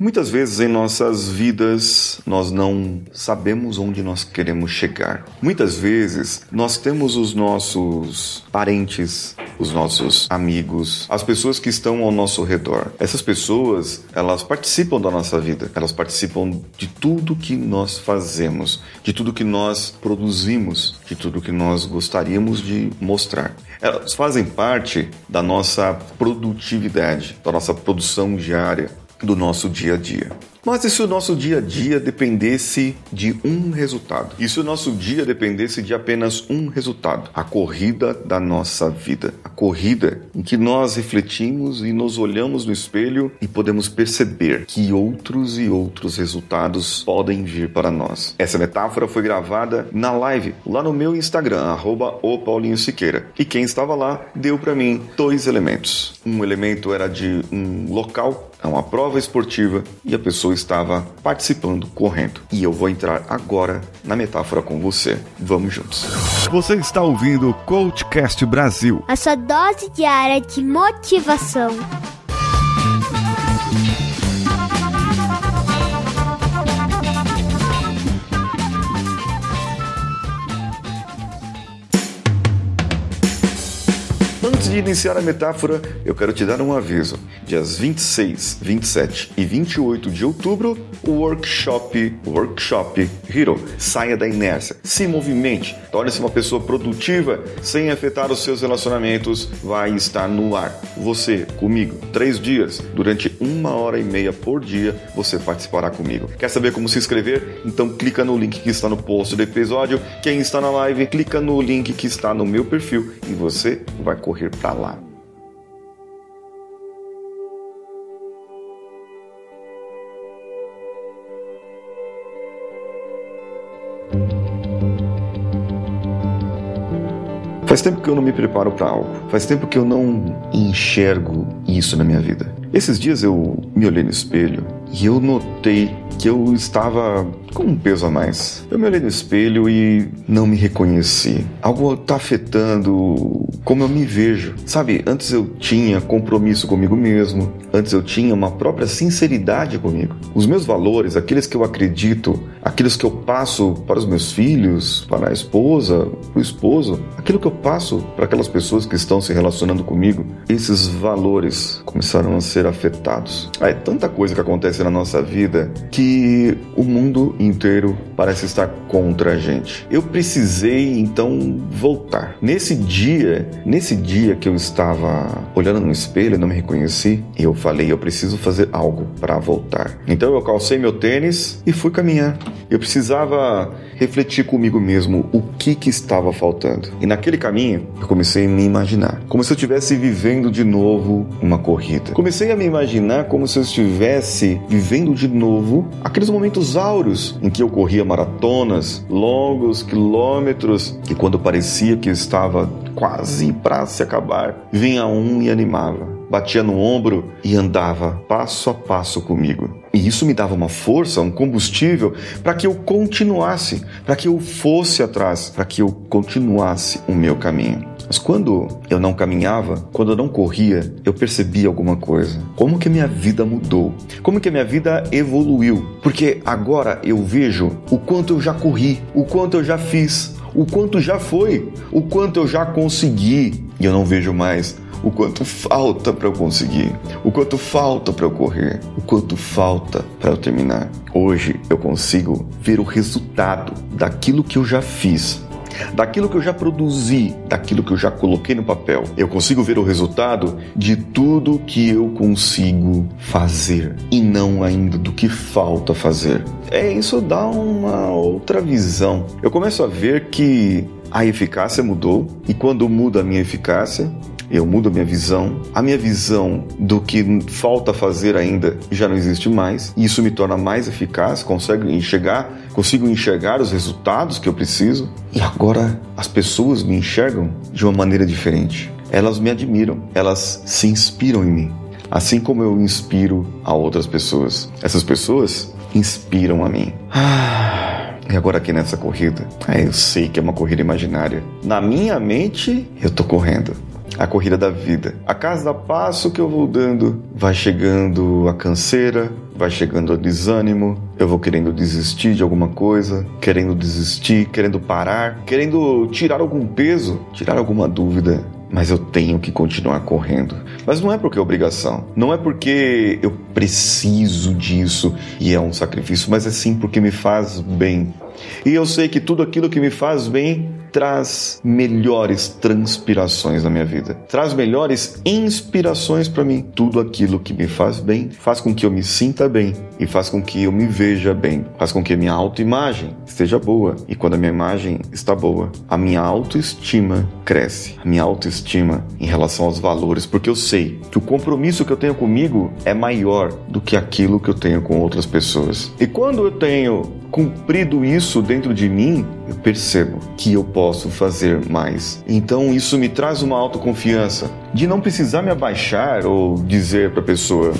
Muitas vezes em nossas vidas nós não sabemos onde nós queremos chegar. Muitas vezes nós temos os nossos parentes, os nossos amigos, as pessoas que estão ao nosso redor. Essas pessoas, elas participam da nossa vida, elas participam de tudo que nós fazemos, de tudo que nós produzimos, de tudo que nós gostaríamos de mostrar. Elas fazem parte da nossa produtividade, da nossa produção diária do nosso dia a dia. Mas e se o nosso dia a dia dependesse de um resultado? E se o nosso dia dependesse de apenas um resultado? A corrida da nossa vida. A corrida em que nós refletimos e nos olhamos no espelho e podemos perceber que outros e outros resultados podem vir para nós. Essa metáfora foi gravada na live lá no meu Instagram, arroba o Paulinho Siqueira. E quem estava lá deu para mim dois elementos. Um elemento era de um local, é uma prova esportiva, e a pessoa estava participando, correndo. E eu vou entrar agora na metáfora com você. Vamos juntos. Você está ouvindo o Coachcast Brasil a sua dose diária de motivação. Antes de iniciar a metáfora, eu quero te dar um aviso. Dias 26, 27 e 28 de outubro, o workshop, workshop Hero, saia da inércia, se movimente, torne-se uma pessoa produtiva sem afetar os seus relacionamentos, vai estar no ar. Você, comigo, três dias, durante uma hora e meia por dia, você participará comigo. Quer saber como se inscrever? Então clica no link que está no post do episódio. Quem está na live, clica no link que está no meu perfil e você vai correr lá. Faz tempo que eu não me preparo para algo. Faz tempo que eu não enxergo isso na minha vida. Esses dias eu me olhei no espelho e eu notei que eu estava com um peso a mais. Eu me olhei no espelho e não me reconheci. Algo está afetando como eu me vejo. Sabe, antes eu tinha compromisso comigo mesmo, antes eu tinha uma própria sinceridade comigo. Os meus valores, aqueles que eu acredito, aqueles que eu passo para os meus filhos, para a esposa, para o esposo, aquilo que eu passo para aquelas pessoas que estão se relacionando comigo, esses valores começaram a ser afetados. É tanta coisa que acontece na nossa vida que o mundo inteiro parece estar contra a gente. Eu precisei então voltar. Nesse dia, nesse dia que eu estava olhando no espelho e não me reconheci, eu falei, eu preciso fazer algo para voltar. Então eu calcei meu tênis e fui caminhar. Eu precisava refletir comigo mesmo o que que estava faltando. E naquele caminho, eu comecei a me imaginar, como se eu estivesse vivendo de novo uma corrida. Comecei a me imaginar como se eu estivesse vivendo de novo aqueles momentos áureos em que eu corria maratonas, longos quilômetros, e quando parecia que estava quase para se acabar, vinha um e animava batia no ombro e andava passo a passo comigo. E isso me dava uma força, um combustível para que eu continuasse, para que eu fosse atrás, para que eu continuasse o meu caminho. Mas quando eu não caminhava, quando eu não corria, eu percebia alguma coisa. Como que a minha vida mudou? Como que a minha vida evoluiu? Porque agora eu vejo o quanto eu já corri, o quanto eu já fiz, o quanto já foi, o quanto eu já consegui. E eu não vejo mais o quanto falta para eu conseguir, o quanto falta para eu correr, o quanto falta para eu terminar. Hoje eu consigo ver o resultado daquilo que eu já fiz, daquilo que eu já produzi, daquilo que eu já coloquei no papel. Eu consigo ver o resultado de tudo que eu consigo fazer e não ainda do que falta fazer. É isso dá uma outra visão. Eu começo a ver que a eficácia mudou e quando muda a minha eficácia, eu mudo a minha visão, a minha visão do que falta fazer ainda já não existe mais, e isso me torna mais eficaz, consigo enxergar, consigo enxergar os resultados que eu preciso, e agora as pessoas me enxergam de uma maneira diferente. Elas me admiram, elas se inspiram em mim, assim como eu inspiro a outras pessoas. Essas pessoas inspiram a mim. Ah, e agora aqui nessa corrida, eu sei que é uma corrida imaginária. Na minha mente, eu tô correndo. A corrida da vida. A cada passo que eu vou dando, vai chegando a canseira, vai chegando o desânimo, eu vou querendo desistir de alguma coisa, querendo desistir, querendo parar, querendo tirar algum peso, tirar alguma dúvida. Mas eu tenho que continuar correndo. Mas não é porque é obrigação. Não é porque eu preciso disso e é um sacrifício, mas é sim porque me faz bem. E eu sei que tudo aquilo que me faz bem traz melhores transpirações na minha vida, traz melhores inspirações para mim. Tudo aquilo que me faz bem faz com que eu me sinta bem e faz com que eu me veja bem, faz com que a minha autoimagem esteja boa. E quando a minha imagem está boa, a minha autoestima cresce, a minha autoestima em relação aos valores, porque eu sei que o compromisso que eu tenho comigo é maior do que aquilo que eu tenho com outras pessoas. E quando eu tenho cumprido isso dentro de mim, eu percebo que eu posso fazer mais. Então isso me traz uma autoconfiança de não precisar me abaixar ou dizer para a pessoa: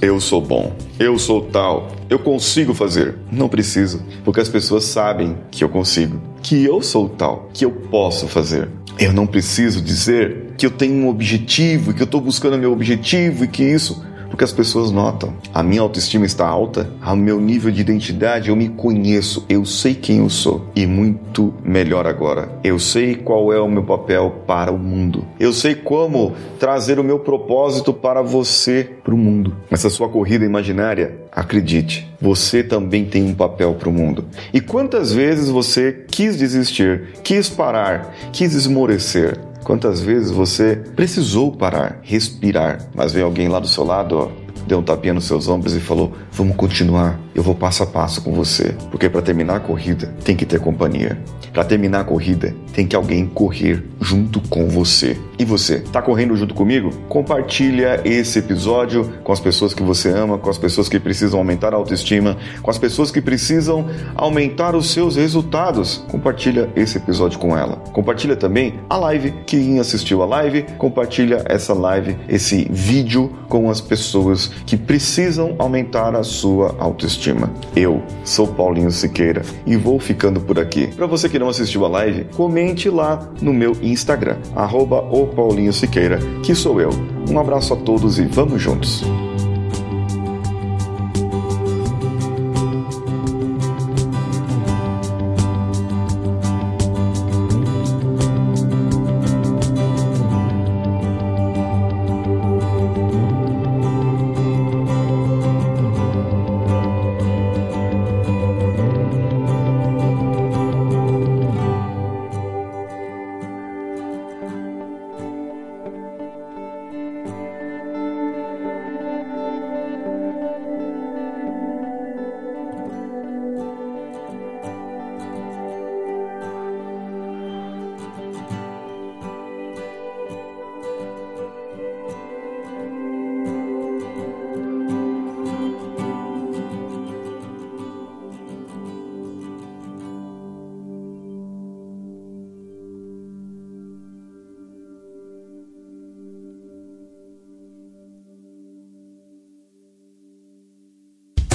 eu sou bom, eu sou tal, eu consigo fazer. Não preciso, porque as pessoas sabem que eu consigo, que eu sou tal, que eu posso fazer. Eu não preciso dizer que eu tenho um objetivo que eu estou buscando meu objetivo e que isso porque as pessoas notam. A minha autoestima está alta, o meu nível de identidade, eu me conheço, eu sei quem eu sou. E muito melhor agora. Eu sei qual é o meu papel para o mundo. Eu sei como trazer o meu propósito para você, para o mundo. Essa sua corrida imaginária, acredite, você também tem um papel para o mundo. E quantas vezes você quis desistir, quis parar, quis esmorecer? Quantas vezes você precisou parar, respirar, mas veio alguém lá do seu lado, ó, deu um tapinha nos seus ombros e falou: Vamos continuar, eu vou passo a passo com você. Porque para terminar a corrida tem que ter companhia. Para terminar a corrida tem que alguém correr junto com você. E você, tá correndo junto comigo? Compartilha esse episódio com as pessoas que você ama, com as pessoas que precisam aumentar a autoestima, com as pessoas que precisam aumentar os seus resultados. Compartilha esse episódio com ela. Compartilha também a live. Quem assistiu a live, compartilha essa live, esse vídeo com as pessoas que precisam aumentar a sua autoestima. Eu sou Paulinho Siqueira e vou ficando por aqui. Para você que não assistiu a live, comente lá no meu Instagram, arroba o Paulinho Siqueira, que sou eu. Um abraço a todos e vamos juntos!